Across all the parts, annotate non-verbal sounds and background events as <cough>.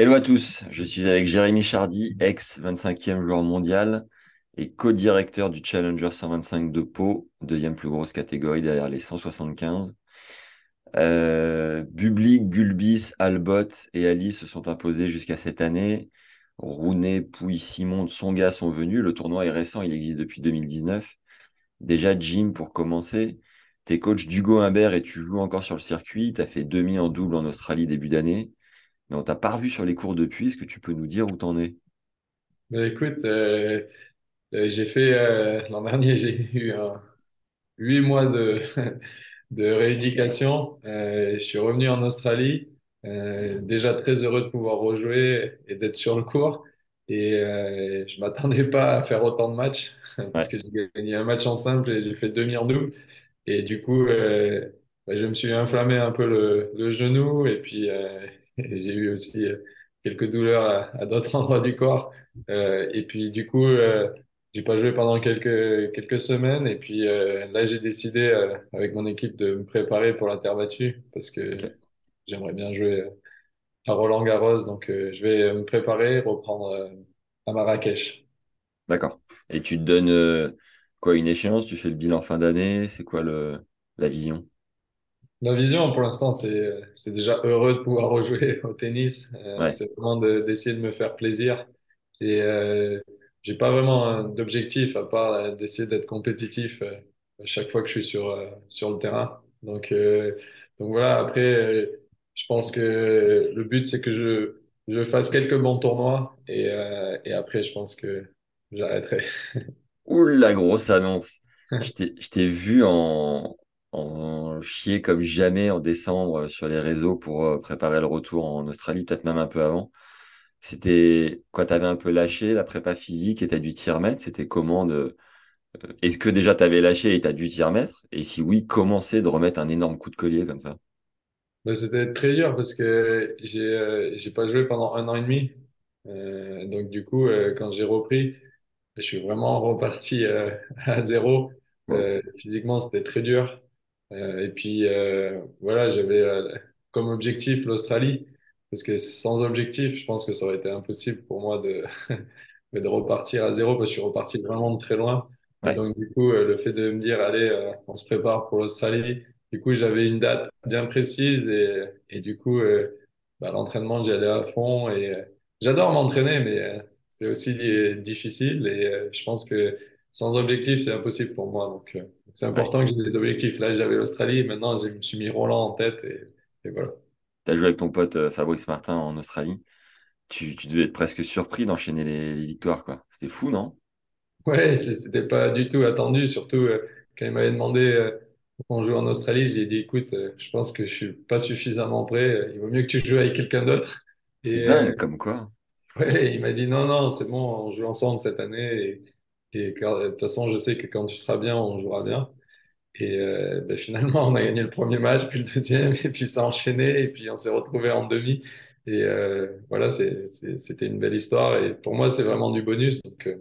Hello à tous, je suis avec Jérémy Chardy, ex-25e joueur mondial et co-directeur du Challenger 125 de Pau, deuxième plus grosse catégorie derrière les 175. Euh, Bublik, Gulbis, Albot et Ali se sont imposés jusqu'à cette année. Rounet, Pouy, Simon, Tsonga sont venus. Le tournoi est récent, il existe depuis 2019. Déjà, Jim, pour commencer, t'es coach d'Hugo Humbert et tu joues encore sur le circuit. Tu as fait demi en double en Australie début d'année. Mais on t'a pas revu sur les cours depuis. Est-ce que tu peux nous dire où t'en es? Ben, écoute, euh, euh, j'ai fait euh, l'an dernier, <laughs> j'ai eu huit mois de, <laughs> de rééducation. Euh, je suis revenu en Australie, euh, déjà très heureux de pouvoir rejouer et d'être sur le court. Et euh, je m'attendais pas à faire autant de matchs <laughs> parce Ouais, que j'ai gagné un match en simple et j'ai fait demi en double. Et du coup, euh, bah, je me suis inflammé un peu le, le genou et puis euh, <laughs> j'ai eu aussi euh, quelques douleurs à, à d'autres <laughs> endroits du corps. Euh, et puis du coup, euh, j'ai pas joué pendant quelques quelques semaines. Et puis euh, là, j'ai décidé avec mon équipe de me préparer pour la terre battue parce que j'aimerais bien jouer à Roland-Garros. Donc euh, je vais me préparer, reprendre à Marrakech. d'accord. Et tu te donnes quoi, une échéance? Tu fais le bilan fin d'année? C'est quoi le, la vision? Ma vision pour l'instant, c'est c'est déjà heureux de pouvoir <laughs> rejouer au tennis. Euh, Ouais, c'est vraiment de- d'essayer de me faire plaisir. Et euh, j'ai pas vraiment d'objectif à part euh, d'essayer d'être compétitif euh, à chaque fois que je suis sur euh, sur le terrain. Donc euh, donc voilà. Après, je pense que le but c'est que je je fasse quelques bons tournois et euh, et après je pense que j'arrêterai. <laughs> Ouh, la grosse annonce. <laughs> Je t'ai je t'ai vu en, en chier comme jamais en décembre sur les réseaux pour euh, préparer le retour en Australie, peut-être même un peu avant. C'était quoi, t'avais un peu lâché la prépa physique et t'as dû t'y remettre? C'était comment de... euh, Est-ce que déjà t'avais lâché et t'as dû t'y remettre? Et si oui, comment c'est de remettre un énorme coup de collier comme ça? Mais c'était très dur parce que j'ai euh, pas joué pendant un an et demi. Euh, donc du coup, euh, quand j'ai repris, je suis vraiment reparti euh, <laughs> à zéro. Euh, physiquement, c'était très dur. Euh, et puis euh, voilà, j'avais euh, comme objectif l'Australie parce que sans objectif, je pense que ça aurait été impossible pour moi de <laughs> de repartir à zéro parce que je suis reparti vraiment de très loin. Ouais, donc du coup, le fait de me dire allez, on se prépare pour l'Australie. Du coup, j'avais une date bien précise et et du coup, euh, bah, l'entraînement, j'y allais à fond et euh, j'adore m'entraîner, mais euh, c'est aussi difficile et je pense que sans objectif, c'est impossible pour moi. Donc, c'est ouais. important que j'ai des objectifs. Là, j'avais l'Australie, maintenant, je me suis mis Roland en tête et, et voilà. T'as joué avec ton pote euh, Fabrice Martin en Australie. Tu, tu devais être presque surpris d'enchaîner les, les victoires, quoi. C'était fou, non? Ouais, c'était pas du tout attendu, surtout euh, quand il m'avait demandé euh, qu'on joue en Australie, j'ai dit, écoute, euh, je pense que je suis pas suffisamment prêt, il vaut mieux que tu joues avec quelqu'un d'autre. C'est dingue, comme quoi. Ouais, il m'a dit, non, non, c'est bon, on joue ensemble cette année et, et quand- de toute façon, je sais que quand tu seras bien, on jouera bien. Et euh, ben, finalement, on a gagné le premier match, puis le deuxième, et puis ça a enchaîné, et puis on s'est retrouvé en demi. Et euh, voilà, c'était une belle histoire. Et pour moi, c'est vraiment du bonus. Donc, euh,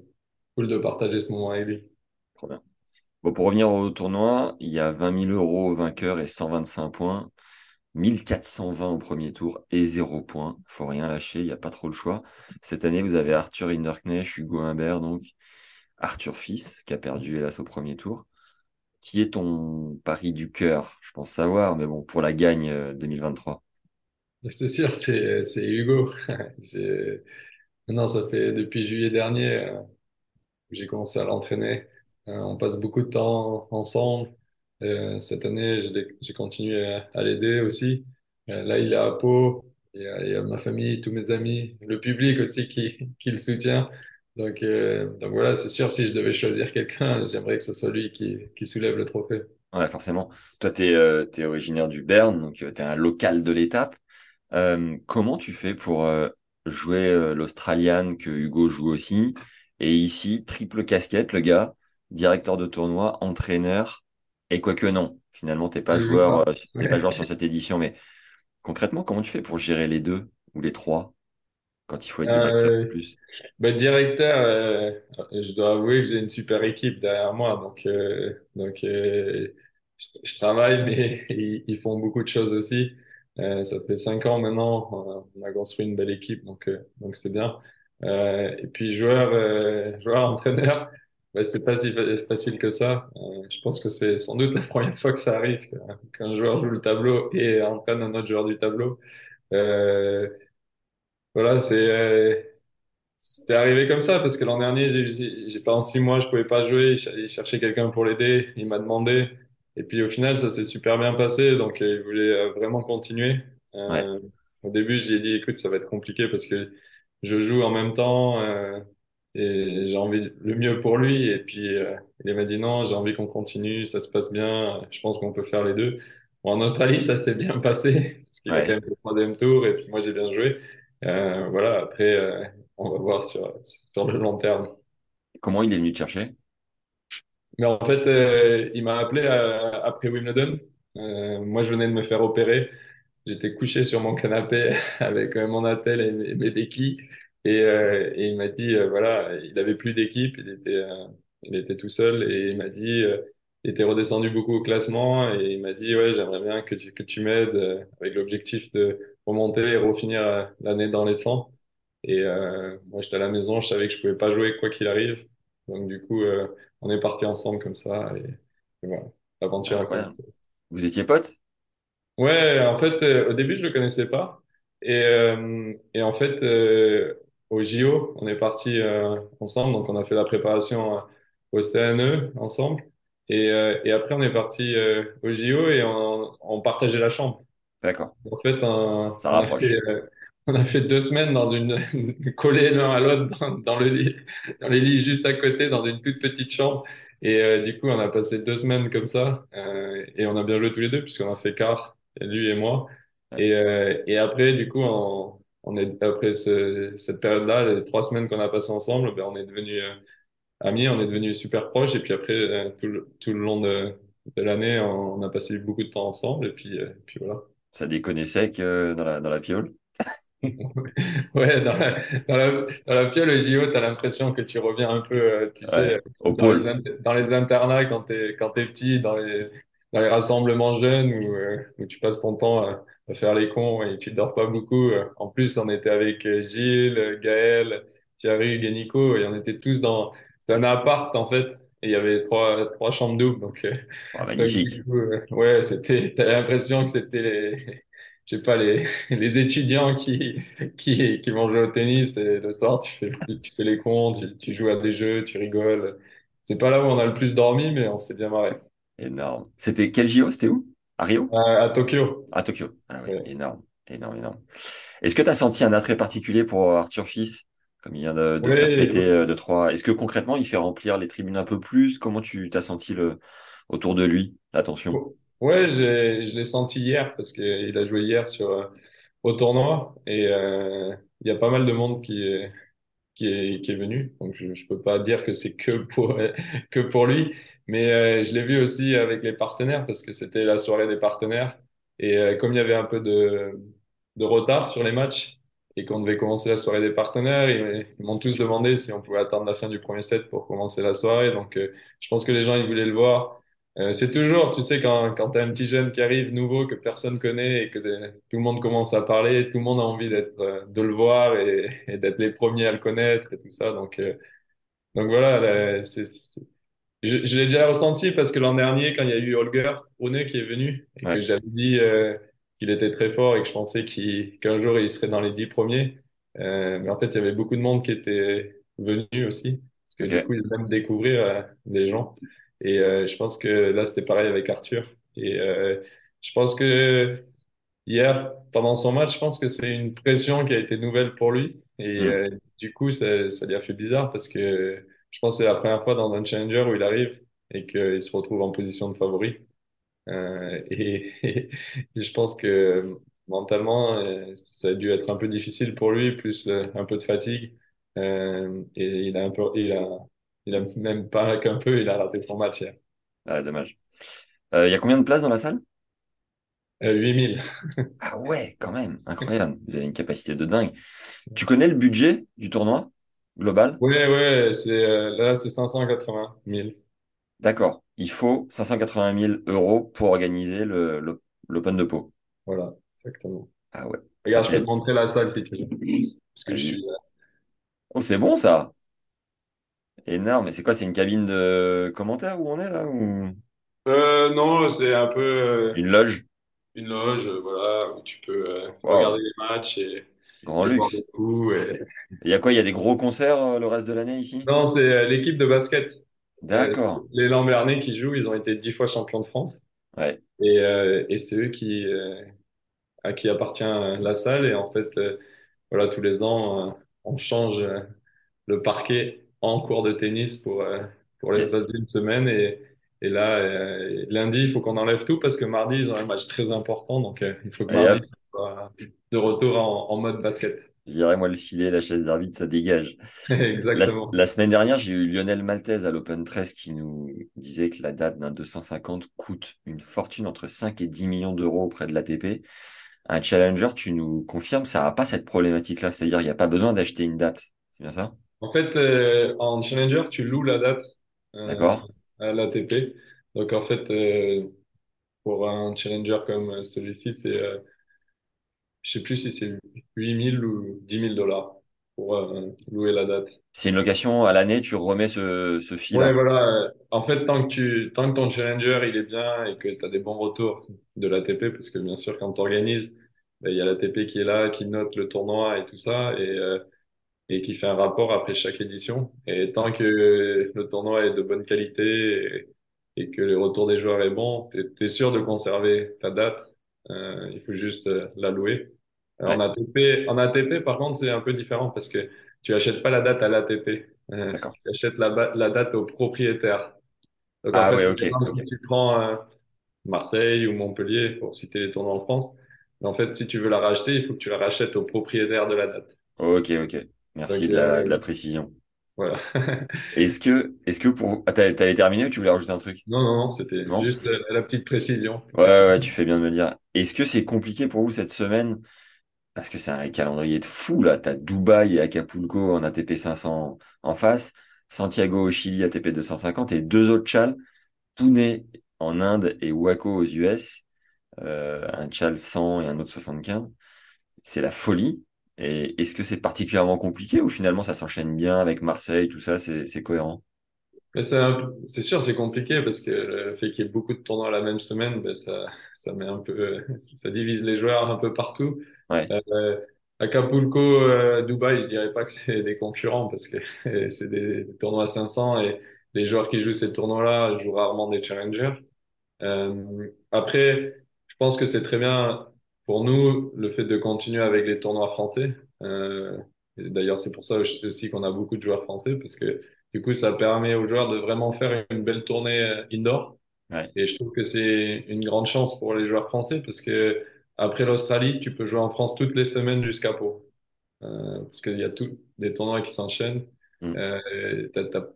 cool de partager ce moment avec lui. Trop bien. Bon, pour revenir au tournoi, il y a 20 000 euros au vainqueur et 125 points. 1420 au premier tour et zéro point. Faut rien lâcher, il n'y a pas trop le choix. Cette année, vous avez Arthur Hinderknecht, Hugo Humbert, donc Arthur Fils, qui a perdu hélas au premier tour. Qui est ton pari du cœur? Je pense savoir, mais bon, pour la gagne euh, 2023. Et C'est sûr, c'est, Hugo. <laughs> Non, ça fait depuis juillet dernier, euh, j'ai commencé à l'entraîner. Euh, on passe beaucoup de temps ensemble. Euh, cette année, j'ai continué à, l'aider aussi. Euh, là, il est à Pau. Il y a, ma famille, tous mes amis, le public aussi qui le soutient. Donc, euh, donc voilà, c'est sûr, si je devais choisir quelqu'un, <laughs> j'aimerais que ce soit lui qui, qui soulève le trophée. Ouais, forcément. Toi, tu es, originaire du Bern, donc tu es un local de l'étape. Euh, comment tu fais pour euh, jouer euh, l'Australian que Hugo joue aussi? Et ici, triple casquette, le gars, directeur de tournoi, entraîneur, et quoique non, finalement, t'es pas joueur, t'es pas joueur sur <laughs> cette édition, mais concrètement, comment tu fais pour gérer les deux ou les trois? Quand il faut être directeur en Euh, plus? bah, directeur, euh, je dois avouer que j'ai une super équipe derrière moi, donc euh, donc euh, je, je travaille, <laughs> mais ils, ils font beaucoup de choses aussi. Euh, ça fait cinq ans maintenant, on a, on a construit une belle équipe, donc euh, donc c'est bien. Euh, et puis joueur, euh, joueur, <laughs> entraîneur, bah, c'est pas si fa- facile que ça. Euh, je pense que c'est sans doute la première fois que ça arrive qu'un joueur joue le tableau et entraîne un autre joueur du tableau. Euh, voilà, c'est euh, c'est arrivé comme ça parce que l'an dernier, j'ai, j'ai pendant six mois, je pouvais pas jouer. Il ch- il cherchait quelqu'un pour l'aider. Il m'a demandé. Et puis au final, ça s'est super bien passé. Donc euh, il voulait euh, vraiment continuer. Ouais, Euh, au début, j'ai dit, écoute, ça va être compliqué parce que je joue en même temps euh, et j'ai envie le mieux pour lui. Et puis euh, il m'a dit non, j'ai envie qu'on continue. Ça se passe bien. Je pense qu'on peut faire les deux. Bon, en Australie, <laughs> ça s'est bien passé parce qu'il a quand ouais. même fait le troisième tour et puis moi j'ai bien joué. Euh, voilà. Après. euh, on va voir sur, sur le long terme. Comment il est venu te chercher? Mais en fait, euh, il m'a appelé euh, après Wimbledon. Euh, moi, je venais de me faire opérer. J'étais couché sur mon canapé <laughs> avec euh, mon attel et mes, mes béquilles. Et, euh, et il m'a dit, euh, voilà, il avait plus d'équipe, il était, euh, il était tout seul. Et il m'a dit, euh, il était redescendu beaucoup au classement. Et il m'a dit, ouais, j'aimerais bien que tu, que tu m'aides avec l'objectif de remonter et refinir euh, l'année dans les 100. Et euh, moi, j'étais à la maison, je savais que je pouvais pas jouer quoi qu'il arrive. Donc du coup, euh, on est parti ensemble comme ça et, et voilà, l'aventure a commencé. Vous étiez potes? Ouais, en fait, euh, au début, je le connaissais pas. Et, et en fait, au JO, on est parti ensemble. Donc, on a fait la préparation au CNE ensemble. Et, et après, on est parti au JO et on, on partageait la chambre. D'accord. En fait, on, Ça on a fait, rapproche. euh, <laughs> on a fait deux semaines dans une, <laughs> collés l'un à l'autre dans, dans le lit, dans les lits juste à côté, dans une toute petite chambre. Et euh, du coup, on a passé deux semaines comme ça, euh, et on a bien joué tous les deux puisqu'on a fait quart, lui et moi. Et, et après, du coup, on, on est après ce, cette période-là, les trois semaines qu'on a passées ensemble, ben, on est devenus amis, on est devenus super proches. Et puis après, tout le, tout le long de, de l'année, on, on a passé beaucoup de temps ensemble. Et puis, puis voilà. Ça déconnait sec euh, dans la, dans la piole? <laughs> Ouais, dans la, dans la, dans la piole au JO, t'as l'impression que tu reviens un peu, euh, tu sais, Ouais. euh, Au dans les, pôle. dans les internats quand t'es, quand t'es petit, dans les, dans les rassemblements jeunes où, euh, où tu passes ton temps à, à faire les cons et tu dors pas beaucoup. En plus, on était avec Gilles, Gaël, Thierry, et Nico et on était tous dans, un appart en fait et il y avait trois, trois chambres doubles. Donc, euh, Oh, magnifique. euh, ouais, c'était, t'as l'impression que c'était les, je sais pas, les, les étudiants qui, qui, qui vont jouer au tennis et le soir, tu fais, tu fais les cons, tu, tu joues à des jeux, tu rigoles. C'est pas là où on a le plus dormi, mais on s'est bien marré. Énorme. C'était quel JO? C'était où? À Rio? Euh, à Tokyo. À Tokyo. Ah oui, Ouais. énorme. Énorme, énorme. Est-ce que tu as senti un attrait particulier pour Arthur Fils, comme il vient de, de faire Ouais, péter euh, de trois? Est-ce que concrètement, il fait remplir les tribunes un peu plus? Comment tu t'as senti le, autour de lui, l'attention? ouais, je l'ai senti hier parce qu'il a joué hier sur, euh, au tournoi et euh, il y a pas mal de monde qui est, qui est, qui est venu. Donc, je, je peux pas dire que c'est que pour, <laughs> que pour lui. Mais euh, je l'ai vu aussi avec les partenaires parce que c'était la soirée des partenaires. Et euh, comme il y avait un peu de, de retard sur les matchs et qu'on devait commencer la soirée des partenaires, ils, ils m'ont tous demandé si on pouvait attendre la fin du premier set pour commencer la soirée. Donc, euh, je pense que les gens, ils voulaient le voir. Euh, c'est toujours, tu sais, quand, quand tu as un petit jeune qui arrive nouveau que personne connaît et que de- tout le monde commence à parler, tout le monde a envie d'être, euh, de le voir et, <laughs> et d'être les premiers à le connaître et tout ça. Donc, euh, donc voilà, là, je, je l'ai déjà ressenti parce que l'an dernier, quand il y a eu Holger Rune qui est venu et que j'avais dit euh, qu'il était très fort et que je pensais qu'il, qu'un jour il serait dans les dix premiers, euh, mais en fait, il y avait beaucoup de monde qui était venu aussi parce que du ok. coup, ils aiment découvrir euh, des gens. Et euh, je pense que là, c'était pareil avec Arthur. Et euh, je pense que Hier, pendant son match, je pense que c'est une pression qui a été nouvelle pour lui. Et euh, du coup, ça, ça lui a fait bizarre parce que je pense que c'est la première fois dans un challenger où il arrive et qu'il se retrouve en position de favori. Euh, <laughs> et, et je pense que mentalement, euh, ça a dû être un peu difficile pour lui, plus euh, un peu de fatigue. Euh, et il a un peu, il a, il a même pas qu'un peu, il a raté son match hier. Ah, dommage. Euh, Il y a combien de places dans la salle? Euh, 8000. <laughs> Ah ouais, quand même, incroyable. Vous avez une capacité de dingue. Tu connais le budget du tournoi global? Ouais, ouais, c'est, là, c'est 580 000. D'accord. Il faut 580 000 euros pour organiser le, le- l'Open de Pau. Voilà, exactement. Ah ouais, Regarde, je peux te montrer la salle si tu veux. Parce que je suis, Oh, c'est bon ça. Énorme. Et c'est quoi? C'est une cabine de commentaires où on est là? Ou? Euh, non, c'est un peu euh, une loge? une loge, euh, voilà, où tu peux euh, regarder les matchs et, grand luxe. Et... Il y a quoi? Il y a des gros concerts le reste de l'année ici? Non, c'est l'équipe de basket. Euh, D'accord. les Lambernais qui jouent, ils ont été dix fois champions de France. Ouais. Et, euh, et c'est eux qui, euh, à qui appartient la salle. Et en fait, euh, voilà, tous les ans, on change le parquet en cours de tennis pour, pour Yes. l'espace d'une semaine. Et, et là, lundi, il faut qu'on enlève tout parce que mardi, ils ont un match très important. Donc, il faut que mardi, ça soit de retour en, en mode basket. Virez-moi le filet, la chaise d'arbitre, ça dégage. <laughs> Exactement. la semaine dernière, j'ai eu Lionel Maltese à l'Open 13 qui nous disait que la date d'un 250 coûte une fortune entre 5 et 10 millions d'euros auprès de l'ATP. Un challenger, tu nous confirmes, ça n'a pas cette problématique-là. C'est-à-dire, il n'y a pas besoin d'acheter une date. C'est bien ça? En fait, euh, en challenger, tu loues la date euh, D'accord? à l'ATP. Donc, en fait, euh, pour un challenger comme celui-ci, c'est, euh, je sais plus si c'est 8000 ou dix mille dollars pour euh, louer la date. C'est une location à l'année, tu remets ce, ce Ouais, fee-là. voilà. En fait, tant que tu, tant que ton challenger, il est bien et que tu as des bons retours de l'ATP, parce que bien sûr, quand tu organises, il y a l'ATP qui est là, qui note le tournoi et tout ça. Et, euh, et qui fait un rapport après chaque édition. Et tant que le tournoi est de bonne qualité et, et que le retour des joueurs est bon, t'es, t'es sûr de conserver ta date. Euh, il faut juste la louer. Euh, En ATP, en ATP, par contre, c'est un peu différent parce que tu achètes pas la date à l'ATP. Euh, d'accord. tu achètes la, date au propriétaire. Donc, en Ah fait, ouais, par ok, exemple, ok. si tu prends euh, Marseille ou Montpellier, pour citer les tournois en France, en fait, si tu veux la racheter, il faut que tu la rachètes au propriétaire de la date. Ok, ok. Donc, Merci de la, de la euh, précision. voilà. Est-ce que, est-ce que pour... Ah, t'avais terminé ou tu voulais rajouter un truc? Non, non, non, c'était juste euh, la petite précision. Ouais, ouais, tu fais bien de me dire. Est-ce que c'est compliqué pour vous cette semaine? Parce que c'est un calendrier de fou, là. T'as Dubaï et Acapulco en ATP 500 en face, Santiago au Chili ATP 250 et deux autres chals, Pune en Inde et Waco aux US, euh, un chal 100 et un autre 75. C'est la folie. Et est-ce que c'est particulièrement compliqué ou finalement ça s'enchaîne bien avec Marseille, tout ça, c'est cohérent? C'est sûr, c'est compliqué parce que le fait qu'il y ait beaucoup de tournois la même semaine, ben ça, ça met un peu, ça divise les joueurs un peu partout. Ouais, Euh, Acapulco, euh, Dubaï, je dirais pas que c'est des concurrents parce que <laughs> c'est des, des tournois 500 et les joueurs qui jouent ces tournois-là jouent rarement des challengers. Euh, après, je pense que c'est très bien pour nous le fait de continuer avec les tournois français. Euh, d'ailleurs, c'est pour ça aussi qu'on a beaucoup de joueurs français parce que du coup, ça permet aux joueurs de vraiment faire une belle tournée euh, indoor. ouais, Et je trouve que c'est une grande chance pour les joueurs français parce que après l'Australie, tu peux jouer en France toutes les semaines jusqu'à Pau. Euh, parce qu'il y a tous des tournois qui s'enchaînent. Mm. Euh, t'as, t'as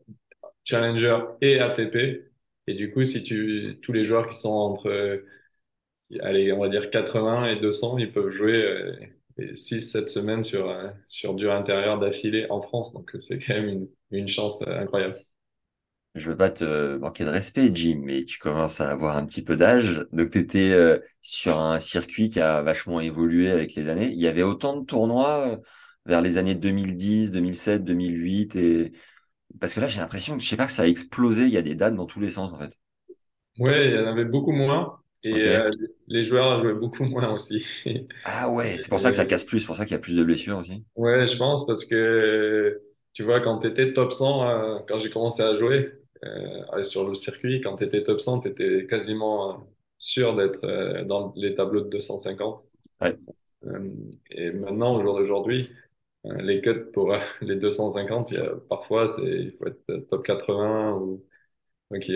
Challenger et ATP. Et du coup, si tu, tous les joueurs qui sont entre, allez, on va dire 80 et 200, ils peuvent jouer euh, 6-7 semaines sur, euh, sur dur intérieur d'affilée en France. Donc, c'est quand même une, une chance euh, incroyable. Je veux pas te manquer de respect, Jim, mais tu commences à avoir un petit peu d'âge. Donc, tu étais sur un circuit qui a vachement évolué avec les années. Il y avait autant de tournois euh, vers les années 2010, 2007, 2008 et parce que là, j'ai l'impression que je sais pas que ça a explosé. Il y a des dates dans tous les sens en fait. Ouais, il y en avait beaucoup moins. Et euh, les joueurs jouaient beaucoup moins aussi. <laughs> Ah ouais, c'est pour ça que ça casse plus, c'est pour ça qu'il y a plus de blessures aussi. ouais, je pense parce que tu vois, quand tu étais top 100, euh, quand j'ai commencé à jouer euh, sur le circuit, quand tu étais top 100, tu étais quasiment euh, sûr d'être euh, dans les tableaux de 250. Ouais. Euh, et maintenant, au jour d'aujourd'hui, euh, les cuts pour <laughs> les 250, il y a, parfois, c'est, il faut être top 80 ou, donc il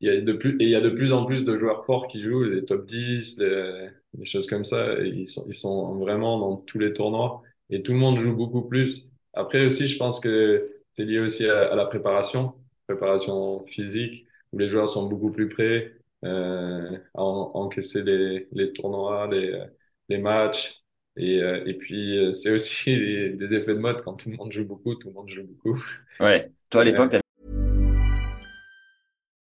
y a, y de plus, et il y a de plus en plus de joueurs forts qui jouent, les top 10, les, des choses comme ça. Et ils sont, ils sont vraiment dans tous les tournois et tout le monde joue beaucoup plus. Après aussi, je pense que c'est lié aussi à, à, la préparation, préparation physique, où les joueurs sont beaucoup plus prêts euh, à, encaisser les, les tournois, les, les matchs. Et, euh, et puis, euh, c'est aussi <laughs> des effets de mode. Quand tout le monde joue beaucoup, tout le monde joue beaucoup. Ouais. Toi, à l'époque,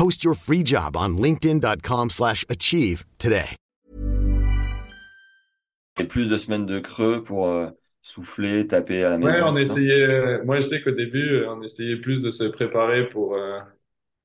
Post your free job on linkedin.com/achieve today. Et plus de semaines de creux pour euh, souffler, taper à la maison. Ouais, on essayait euh, moi je sais qu'au début, euh, on essayait plus de se préparer pour euh,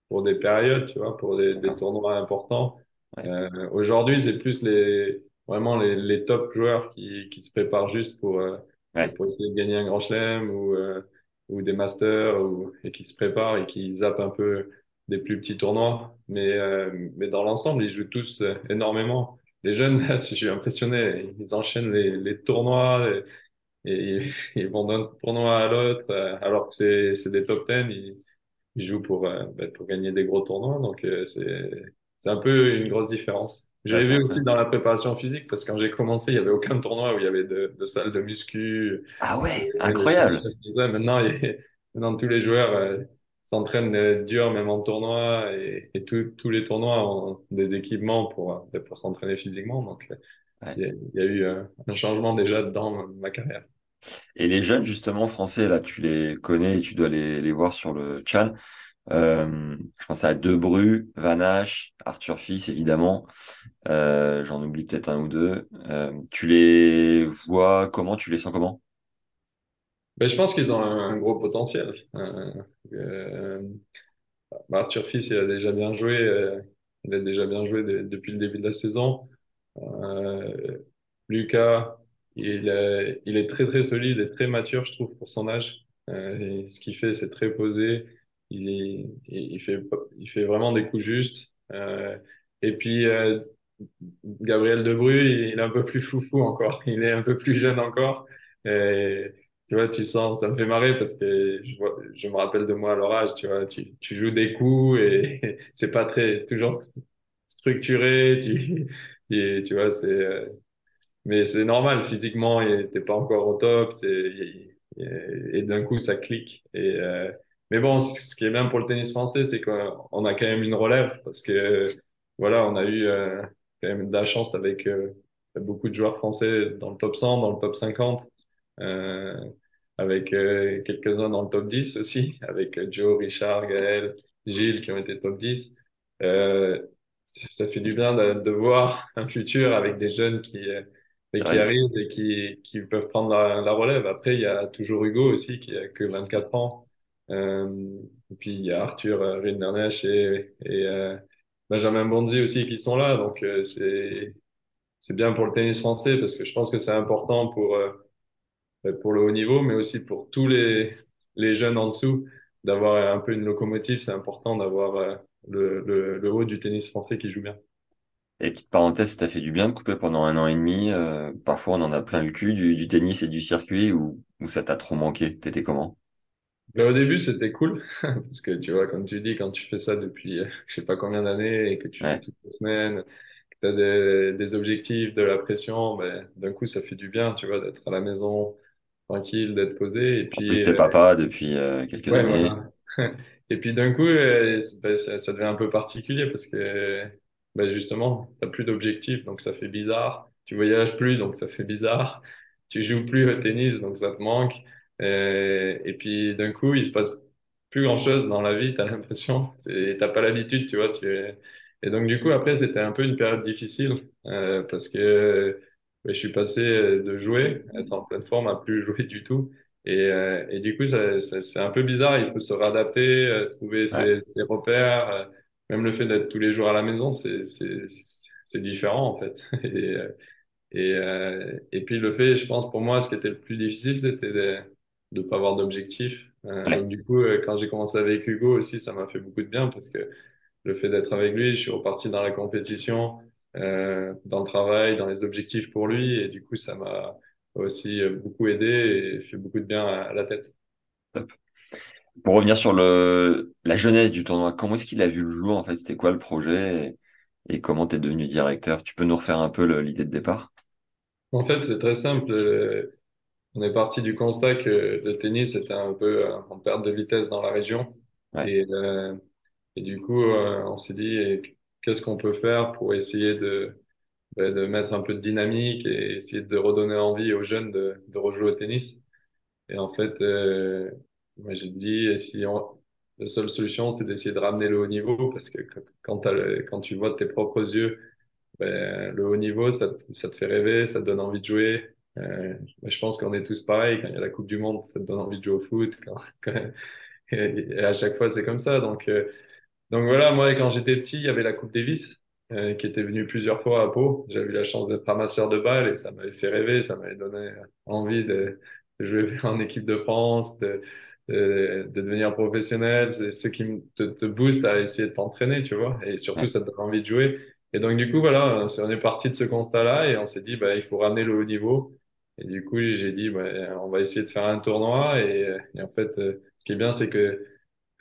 pour des périodes, tu vois, pour des, des tournois importants. Ouais. Euh, aujourd'hui, c'est plus les vraiment les, les top joueurs qui qui se préparent juste pour euh, Ouais. pour essayer de gagner un grand chelem ou, euh, ou des masters ou, et qui se préparent et qui zappent un peu des plus petits tournois. Mais, euh, mais dans l'ensemble, ils jouent tous euh, énormément. Les jeunes, là, si <laughs> je suis impressionné, ils enchaînent les, les tournois et, et <laughs> ils vont d'un tournoi à l'autre euh, alors que c'est, c'est des top 10. Ils, ils jouent pour, euh, ben, pour gagner des gros tournois. Donc, euh, c'est, c'est un peu une grosse différence. Je l'ai vu aussi dans la préparation physique parce que quand j'ai commencé, il y avait aucun tournoi où il y avait de, de salles de muscu, Ah ouais, incroyable. Maintenant, il y a- <laughs> maintenant, tous les joueurs s'entraînent euh, dur, même en tournoi, et, et tous les tournois ont des équipements pour, euh, pour s'entraîner physiquement. Donc, euh, Ouais. il y a, il y a eu un changement déjà dans ma carrière. Et les jeunes, justement, français, là, tu les connais et tu dois les, les voir sur le chat. Euh, je pense à Debru, Vanache, Arthur Fils, évidemment. Euh, j'en oublie peut-être un ou deux. Euh, tu les vois comment? Tu les sens comment? Mais je pense qu'ils ont un, gros potentiel. Euh, euh, bah, Arthur Fils, il a déjà bien joué. euh, il a déjà bien joué de- depuis le début de la saison. Euh, Lucas, il est, il est très très solide et très mature, je trouve, pour son âge. Euh, et ce qu'il fait, c'est très posé. Il, il, il fait, il fait vraiment des coups justes. Euh, et puis, euh, Gabriel Debru, il est un peu plus foufou encore. Il est un peu plus jeune encore. Et, tu vois, tu sens, ça me fait marrer parce que je vois, je me rappelle de moi à leur âge, tu vois, tu, tu joues des coups et <laughs> c'est pas très, toujours structuré, tu, <laughs> et, tu vois, c'est, euh, mais c'est normal, physiquement, t'es pas encore au top, et, et- d'un coup, ça clique. Et, euh, mais bon, ce qui est bien pour le tennis français, c'est qu'on on a quand même une relève parce que, voilà, on a eu euh, quand même de la chance avec euh, beaucoup de joueurs français dans le top 100, dans le top 50, euh, avec euh, quelques-uns dans le top 10 aussi, avec euh, Joe, Richard, Gaël, Gilles qui ont été top 10. Euh, ça fait du bien de, de voir <laughs> un futur avec des jeunes qui, euh, et qui arrivent et qui, qui peuvent prendre la, la relève. Après, il y a toujours Hugo aussi qui a que 24 ans. Euh, et puis il y a Arthur euh, Rindernesch et, et euh, Benjamin Bonzi aussi qui sont là. Donc euh, c'est c'est bien pour le tennis français parce que je pense que c'est important pour euh, pour le haut niveau, mais aussi pour tous les les jeunes en dessous d'avoir un peu une locomotive. C'est important d'avoir euh, le, le le haut du tennis français qui joue bien. Et petite parenthèse, ça t'a fait du bien de couper pendant un an et demi. euh, parfois, on en a plein le cul du, du tennis et du circuit ou, ou ça t'a trop manqué? T'étais comment? Mais au début, c'était cool <laughs> parce que tu vois, comme tu dis, quand tu fais ça depuis euh, je sais pas combien d'années et que tu Ouais. toutes les semaines, que tu as des, des objectifs, de la pression, ben, d'un coup, ça fait du bien, tu vois, d'être à la maison tranquille, d'être posé. Et puis, t'es euh, papa depuis euh, quelques ouais, années. voilà. <laughs> Et puis d'un coup, euh, ben, ça, ça devient un peu particulier parce que ben, justement, t'as plus d'objectifs, donc ça fait bizarre. Tu voyages plus, donc ça fait bizarre. Tu joues plus au tennis, donc ça te manque. Et puis d'un coup, il se passe plus grand-chose dans la vie, t'as <laughs> l'impression. T'as pas l'habitude, tu vois. Tu. Et donc du coup, après, c'était un peu une période difficile euh, parce que je suis passé de jouer, être en pleine forme, à plus <laughs> jouer du tout. Et, euh, et du coup, ça, ça- c'est un peu bizarre. Il faut se réadapter, euh, trouver Ouais. ses, ses repères. euh, même le fait d'être tous les jours à la maison, c'est, c'est, c'est différent en fait. <laughs> Et, et, euh, et puis le fait, je pense pour moi, ce qui était le plus difficile, c'était de ne pas avoir d'objectif. Euh, Ouais. donc du coup, euh, quand j'ai commencé avec Hugo aussi, ça m'a fait beaucoup de bien parce que le fait d'être avec lui, je suis reparti dans la compétition, euh, dans le travail, dans les objectifs pour lui, et du coup, ça m'a aussi euh, beaucoup aidé et fait beaucoup de bien à, à la tête. Top. Pour revenir sur le, la jeunesse du tournoi, comment est-ce qu'il a vu le jour? En fait, c'était quoi le projet et, et comment t'es devenu directeur? Tu peux nous refaire un peu l'idée de départ? En fait, c'est très simple. On est parti du constat que le tennis était un peu euh, en perte de vitesse dans la région. Ouais, Et, euh, et du coup, euh, on s'est dit, qu'est-ce qu'on peut faire pour essayer de, de mettre un peu de dynamique et essayer de redonner envie aux jeunes de, de rejouer au tennis. Et en fait, euh, moi, j'ai dit, si la seule solution, c'est d'essayer de ramener le haut niveau parce que quand, tu vois de tes propres yeux ben, le haut niveau, ça, ça te fait rêver, ça te donne envie de jouer. Euh, ben, je pense qu'on est tous pareils. Quand il y a la Coupe du Monde, ça te donne envie de jouer au foot. <laughs> Et à chaque fois, c'est comme ça. Donc, euh, donc voilà, moi, quand j'étais petit, il y avait la Coupe Davis euh, qui était venue plusieurs fois à Pau. J'avais eu la chance d'être ramasseur de balles et ça m'avait fait rêver, ça m'avait donné envie de, de jouer <laughs> en équipe de France, de, de, de devenir professionnel. C'est ce qui te, te booste à essayer de t'entraîner, tu vois. Et surtout, ça te donne envie de jouer. Et donc, du coup, voilà, on est parti de ce constat-là et on s'est dit, bah, il faut ramener le haut niveau. Et du coup, j'ai dit, bah, on va essayer de faire un tournoi. Et, et en fait, euh, ce qui est bien, c'est que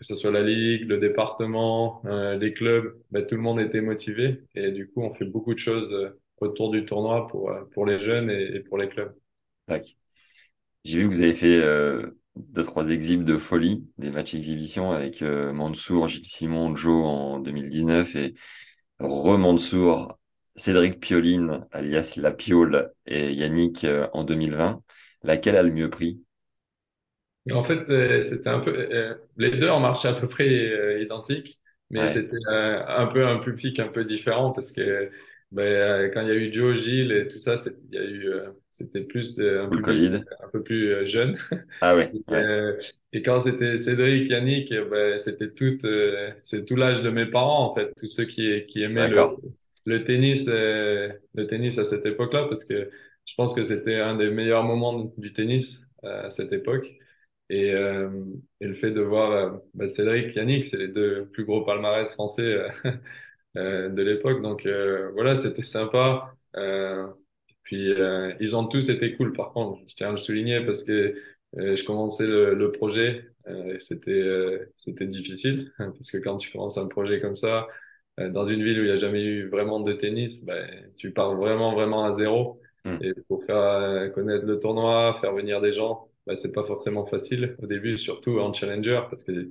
que ce soit la ligue, le département, euh, les clubs, ben, tout le monde était motivé. Et du coup, on fait beaucoup de choses euh, autour du tournoi pour, euh, les jeunes et, pour les clubs. J'ai vu que vous avez fait deux, trois exhibs de folie, des matchs exhibition avec Mansour, Gilles Simon, Joe en 2019 et Re-Mansour, Cédric Pioline, alias La Piole, et Yannick en 2020. Laquelle a le mieux pris? En fait, euh, c'était un peu, euh, les deux ont marché à peu près euh, identiques, mais Ouais, c'était euh, un peu un public un peu différent parce que ben, euh, quand il y a eu Joe, Gilles et tout ça, c'est- il y a eu, euh, c'était plus de, un public un peu plus euh, jeune. Ah ouais, <laughs> euh, et quand c'était Cédric, Yannick, ben, c'était tout, euh, c'est tout l'âge de mes parents, en fait, tous ceux qui, qui aimaient le, le tennis, euh, le tennis à cette époque-là, parce que je pense que c'était un des meilleurs moments du tennis euh, à cette époque. Et, euh, et le fait de voir euh, bah, Cédric, Yannick, c'est les deux plus gros palmarès français euh, <laughs> euh, de l'époque. Donc euh, voilà, c'était sympa. Euh, puis euh, ils ont tous été cool. Par contre, je tiens à le souligner parce que je commençais le, le projet, euh, c'était euh, c'était difficile <laughs> parce que quand tu commences un projet comme ça dans une ville où il n'y a jamais eu vraiment de tennis, ben tu pars vraiment vraiment à zéro. Hmm. Et pour faire connaître le tournoi, faire venir des gens, ben, c'est pas forcément facile au début, surtout en challenger parce que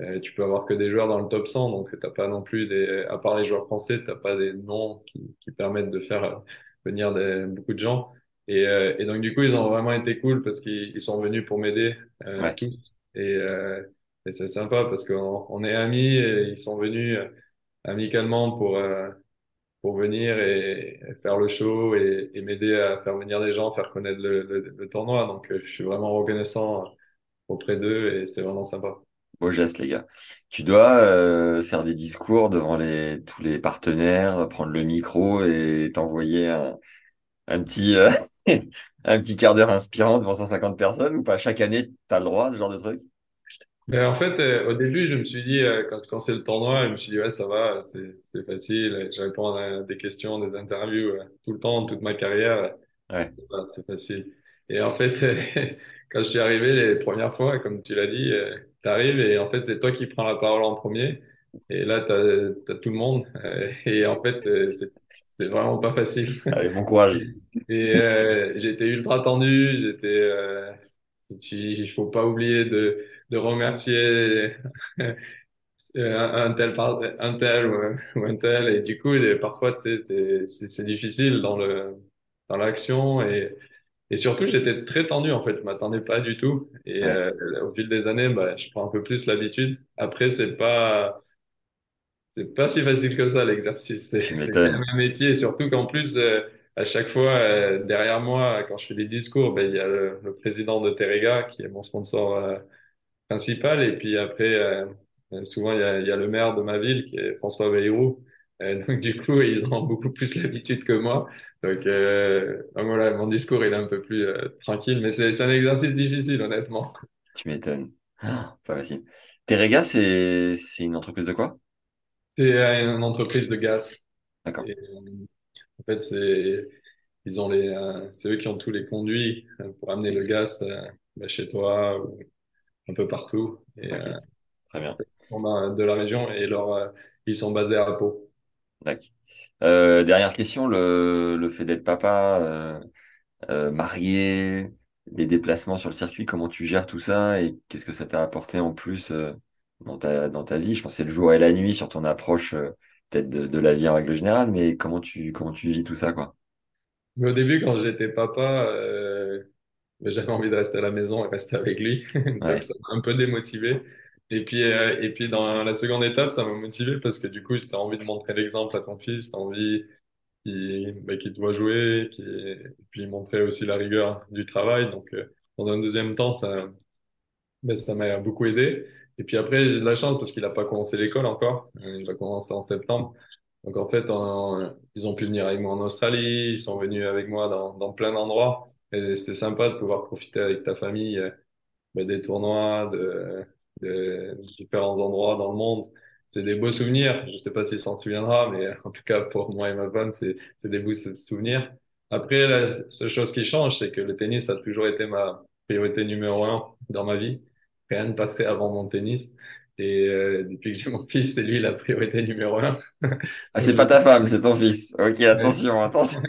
euh, tu peux avoir que des joueurs dans le top 100, donc t'as pas non plus des, à part les joueurs français, t'as pas des noms qui, qui permettent de faire euh, venir des, beaucoup de gens. Et, euh, et donc du coup, ils ont vraiment été cool parce qu'ils ils sont venus pour m'aider euh, Ouais. tous. Et, euh, et c'est sympa parce qu'on on est amis et ils sont venus euh, amicalement pour euh, pour venir et, faire le show et, m'aider à faire venir des gens, faire connaître le, tournoi. Donc euh, je suis vraiment reconnaissant auprès d'eux et c'est vraiment sympa. Beau geste, les gars. Tu dois euh, faire des discours devant les, tous les partenaires, prendre le micro et t'envoyer un, un petit, euh, <laughs> un petit quart d'heure inspirant devant 150 personnes ou pas? Chaque année, tu as le droit, ce genre de truc? Ben, en fait, euh, au début, je me suis dit, euh, quand, quand c'est le tournoi, je me suis dit, ouais, ça va, c'est, c'est facile. Je réponds à des questions, des interviews euh, tout le temps, toute ma carrière. Ouais, Ça va, C'est facile. Et en fait, <laughs> quand je suis arrivé les premières fois, comme tu l'as dit, euh, t'arrives et en fait, c'est toi qui prends la parole en premier. Et là, t'as, t'as tout le monde. Euh, et en fait, euh, c'est, c'est vraiment pas facile. allez, bon courage. <laughs> Et, euh, j'étais ultra tendu. J'étais, euh, il faut pas oublier de, de remercier euh, un, tel un tel ou, un tel. Et du coup, parfois, c'est c'est difficile dans le, dans l'action et et surtout, j'étais très tendu en fait, je m'attendais pas du tout. Et Ouais, euh, au fil des années, bah, je prends un peu plus l'habitude. Après, c'est pas c'est pas si facile que ça l'exercice. C'est un métier, et surtout qu'en plus euh, à chaque fois euh, derrière moi, quand je fais des discours, ben il y a le, le président de Terega qui est mon sponsor principal. Et puis après, euh, souvent il y a y a le maire de ma ville qui est François Bayrou. Euh, <laughs> donc du coup, ils ont <laughs> beaucoup plus l'habitude que moi. Donc, euh, donc voilà, mon discours il est un peu plus euh, tranquille, mais c'est un exercice difficile, honnêtement. Tu m'étonnes. Ah, pas facile. Terega, c'est une entreprise de quoi? C'est euh, une entreprise de gaz. D'accord. En fait, c'est ils ont les, c'est eux qui ont tous les conduits pour amener le gaz bah, chez toi ou un peu partout. Et euh, Très bien. on a de la région et leur, euh, ils sont basés à Pau. Euh, dernière question, le, le fait d'être papa, euh, euh, marié, les déplacements sur le circuit, comment tu gères tout ça et qu'est-ce que ça t'a apporté en plus euh, dans ta, dans ta vie? Je pense que c'est le jour et la nuit sur ton approche euh, peut-être de, de la vie en règle générale, mais comment tu, comment tu vis tout ça, quoi? Mais au début, quand j'étais papa, euh, ben, j'avais envie de rester à la maison et rester avec lui. <laughs> Donc Ouais, ça m'a un peu démotivé. Et puis, euh, et puis dans la seconde étape, ça m'a motivé parce que du coup, tu as envie de montrer l'exemple à ton fils, tu as envie qu'il ben, qu'il doit jouer, et puis montrer aussi la rigueur du travail. Donc, euh, dans un deuxième temps, ça, ben, ça m'a beaucoup aidé. Et puis après, j'ai de la chance parce qu'il n'a pas commencé l'école encore. Euh, Il va commencer en septembre. Donc en fait, ils ont pu venir avec moi en Australie, ils sont venus avec moi dans, dans plein d'endroits. Et c'est sympa de pouvoir profiter avec ta famille euh, ben, des tournois, de, de différents endroits dans le monde. C'est des beaux souvenirs. Je sais pas s'il s'en souviendra, mais en tout cas pour moi et ma femme, c'est c'est des beaux sou- souvenirs. Après, la seule chose qui change, c'est que le tennis a toujours été ma priorité numéro un dans ma vie. Rien ne passait avant mon tennis. Et euh, depuis que j'ai mon fils, c'est lui la priorité numéro un. Ah, c'est pas ta femme, c'est ton fils. Ok, <laughs> attention, attention.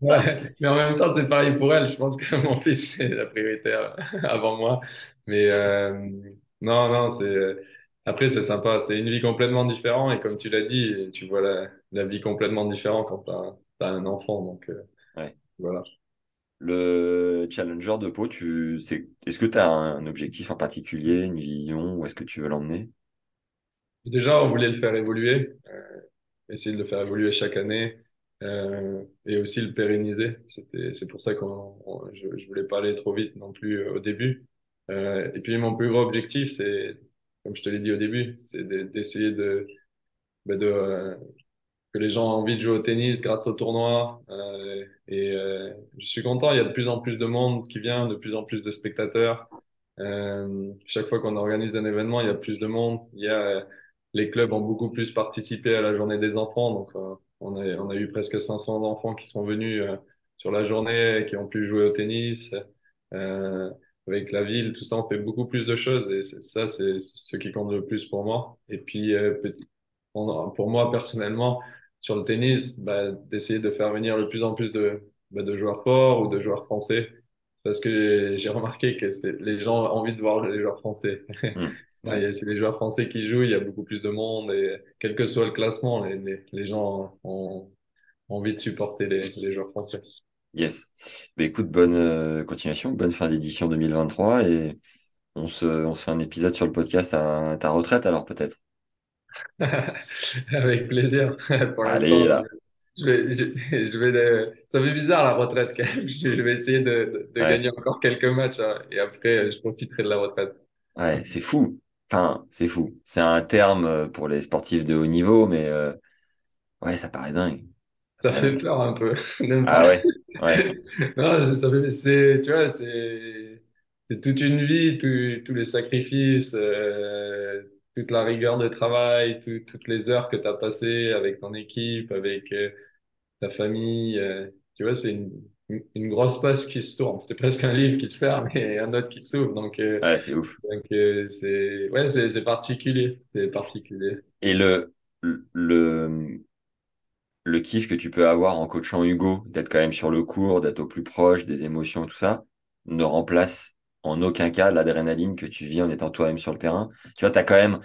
Ouais, mais en même temps, c'est pareil pour elle. Je pense que <laughs> mon fils, c'est la priorité avant moi. Mais euh, non, non, c'est euh, après c'est sympa. C'est une vie complètement différente et comme tu l'as dit, tu vois la, la vie complètement différente quand t'as t'as un enfant. Donc euh, Ouais. voilà. Le challenger de Pau, tu, est-ce que tu as un objectif en particulier, une vision, où est-ce que tu veux l'emmener? Déjà, on voulait le faire évoluer, euh, essayer de le faire évoluer chaque année euh, et aussi le pérenniser. C'était, c'est pour ça on- je, je voulais pas aller trop vite non plus euh, au début. Euh, et puis mon plus gros objectif, c'est, comme je te l'ai dit au début, c'est de- d'essayer de, ben de euh, que les gens ont envie de jouer au tennis grâce au tournoi. Euh, et je suis content, il y a de plus en plus de monde qui vient, de plus en plus de spectateurs. Chaque fois qu'on organise un événement, il y a plus de monde. Il y a, les clubs ont beaucoup plus participé à la journée des enfants. Donc, on a, on a eu presque 500 enfants qui sont venus euh, sur la journée, qui ont pu jouer au tennis. Euh, avec la ville, tout ça, on fait beaucoup plus de choses. Et ça, c'est ce qui compte le plus pour moi. Et puis, euh, petit, pour moi, personnellement, sur le tennis, bah, d'essayer de faire venir le plus en plus de, bah, de joueurs forts ou de joueurs français. Parce que j'ai remarqué que les gens ont envie de voir les joueurs français. Ouais, c'est les joueurs français qui jouent, il y a beaucoup plus de monde et quel que soit le classement, les, les, les gens ont, ont envie de supporter les, les joueurs français. Yes. Écoute, bonne euh, continuation, bonne fin d'édition 2023 et on se, on se fait un épisode sur le podcast à ta retraite alors peut-être. <laughs> Avec plaisir. <laughs> Pour Allez là. je vais, je, <laughs> je vais de... ça fait bizarre la retraite quand même. Je, je vais essayer de, de, de Ouais, gagner encore quelques matchs hein, et après, je profiterai de la retraite. ouais, c'est fou. Enfin, c'est fou. C'est un terme euh, pour les sportifs de haut niveau, mais euh, ouais, ça paraît dingue. Ça fait dingue. peur un peu <laughs> Ah ouais, ouais, <laughs> Non, c'est- ça fait, c'est, tu vois, c'est, c'est toute une vie, tout- tous les sacrifices, euh, toute la rigueur de travail, tout- toutes les heures que tu as passées avec ton équipe, avec euh, ta famille. euh, tu vois, c'est une, une, grosse page qui se tourne. C'est presque un livre qui se ferme et un autre qui s'ouvre. Donc, euh, ouais, c'est ouf. donc euh, c'est, ouais, c'est, c'est particulier. C'est particulier. Et le, le, le kiff que tu peux avoir en coachant Hugo, d'être quand même sur le court, d'être au plus proche des émotions tout ça, ne remplace en aucun cas l'adrénaline que tu vis en étant toi-même sur le terrain. Tu vois, t'as quand même,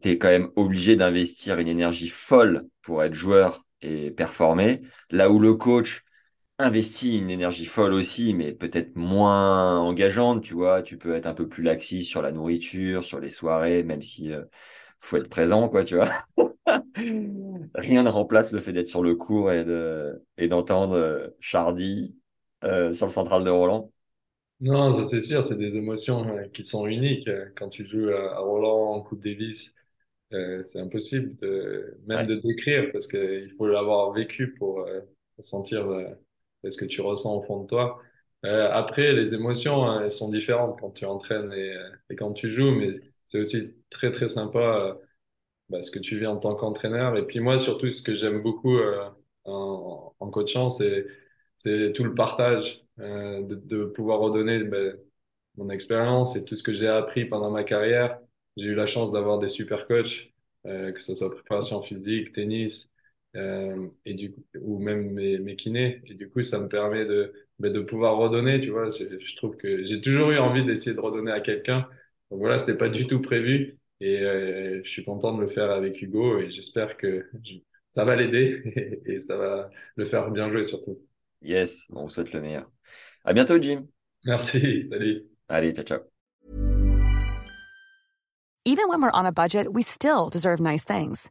t'es quand même obligé d'investir une énergie folle pour être joueur et performer. Là où le coach investit une énergie folle aussi, mais peut-être moins engageante, tu vois. Tu peux être un peu plus laxiste sur la nourriture, sur les soirées, même si euh, faut être présent, quoi, tu vois. <laughs> Rien ne remplace le fait d'être sur le court et de et d'entendre euh, Chardy euh, sur le central de Roland. Non, ça c'est sûr, c'est des émotions euh, qui sont uniques quand tu joues à, à Roland, en Coupe Davis. euh, c'est impossible de, même de décrire parce qu'il faut l'avoir vécu pour, pour sentir euh, ce que tu ressens au fond de toi. Euh, après, les émotions, hein, elles sont différentes quand tu entraînes et, euh, et quand tu joues, mais c'est aussi très très sympa bah, ce que tu vis en tant qu'entraîneur. Et puis moi, surtout, ce que j'aime beaucoup en, coachant, c'est tout le partage, de, pouvoir redonner ben, mon expérience et tout ce que j'ai appris pendant ma carrière. J'ai eu la chance d'avoir des super coachs, euh, que ce soit préparation physique, tennis, euh, et du coup, ou même mes, mes kinés. Et du coup, ça me permet de, ben, de pouvoir redonner, tu vois. Je, je trouve que j'ai toujours eu envie d'essayer de redonner à quelqu'un. Donc voilà, c'était pas du tout prévu. Et euh, je suis content de le faire avec Hugo et j'espère que je, ça va l'aider et, <laughs> et ça va le faire bien jouer surtout. Yes, on vous souhaite le meilleur. À bientôt, Jim. Merci, salut. Allez, ciao, ciao. Even when we're on a budget, we still deserve nice things.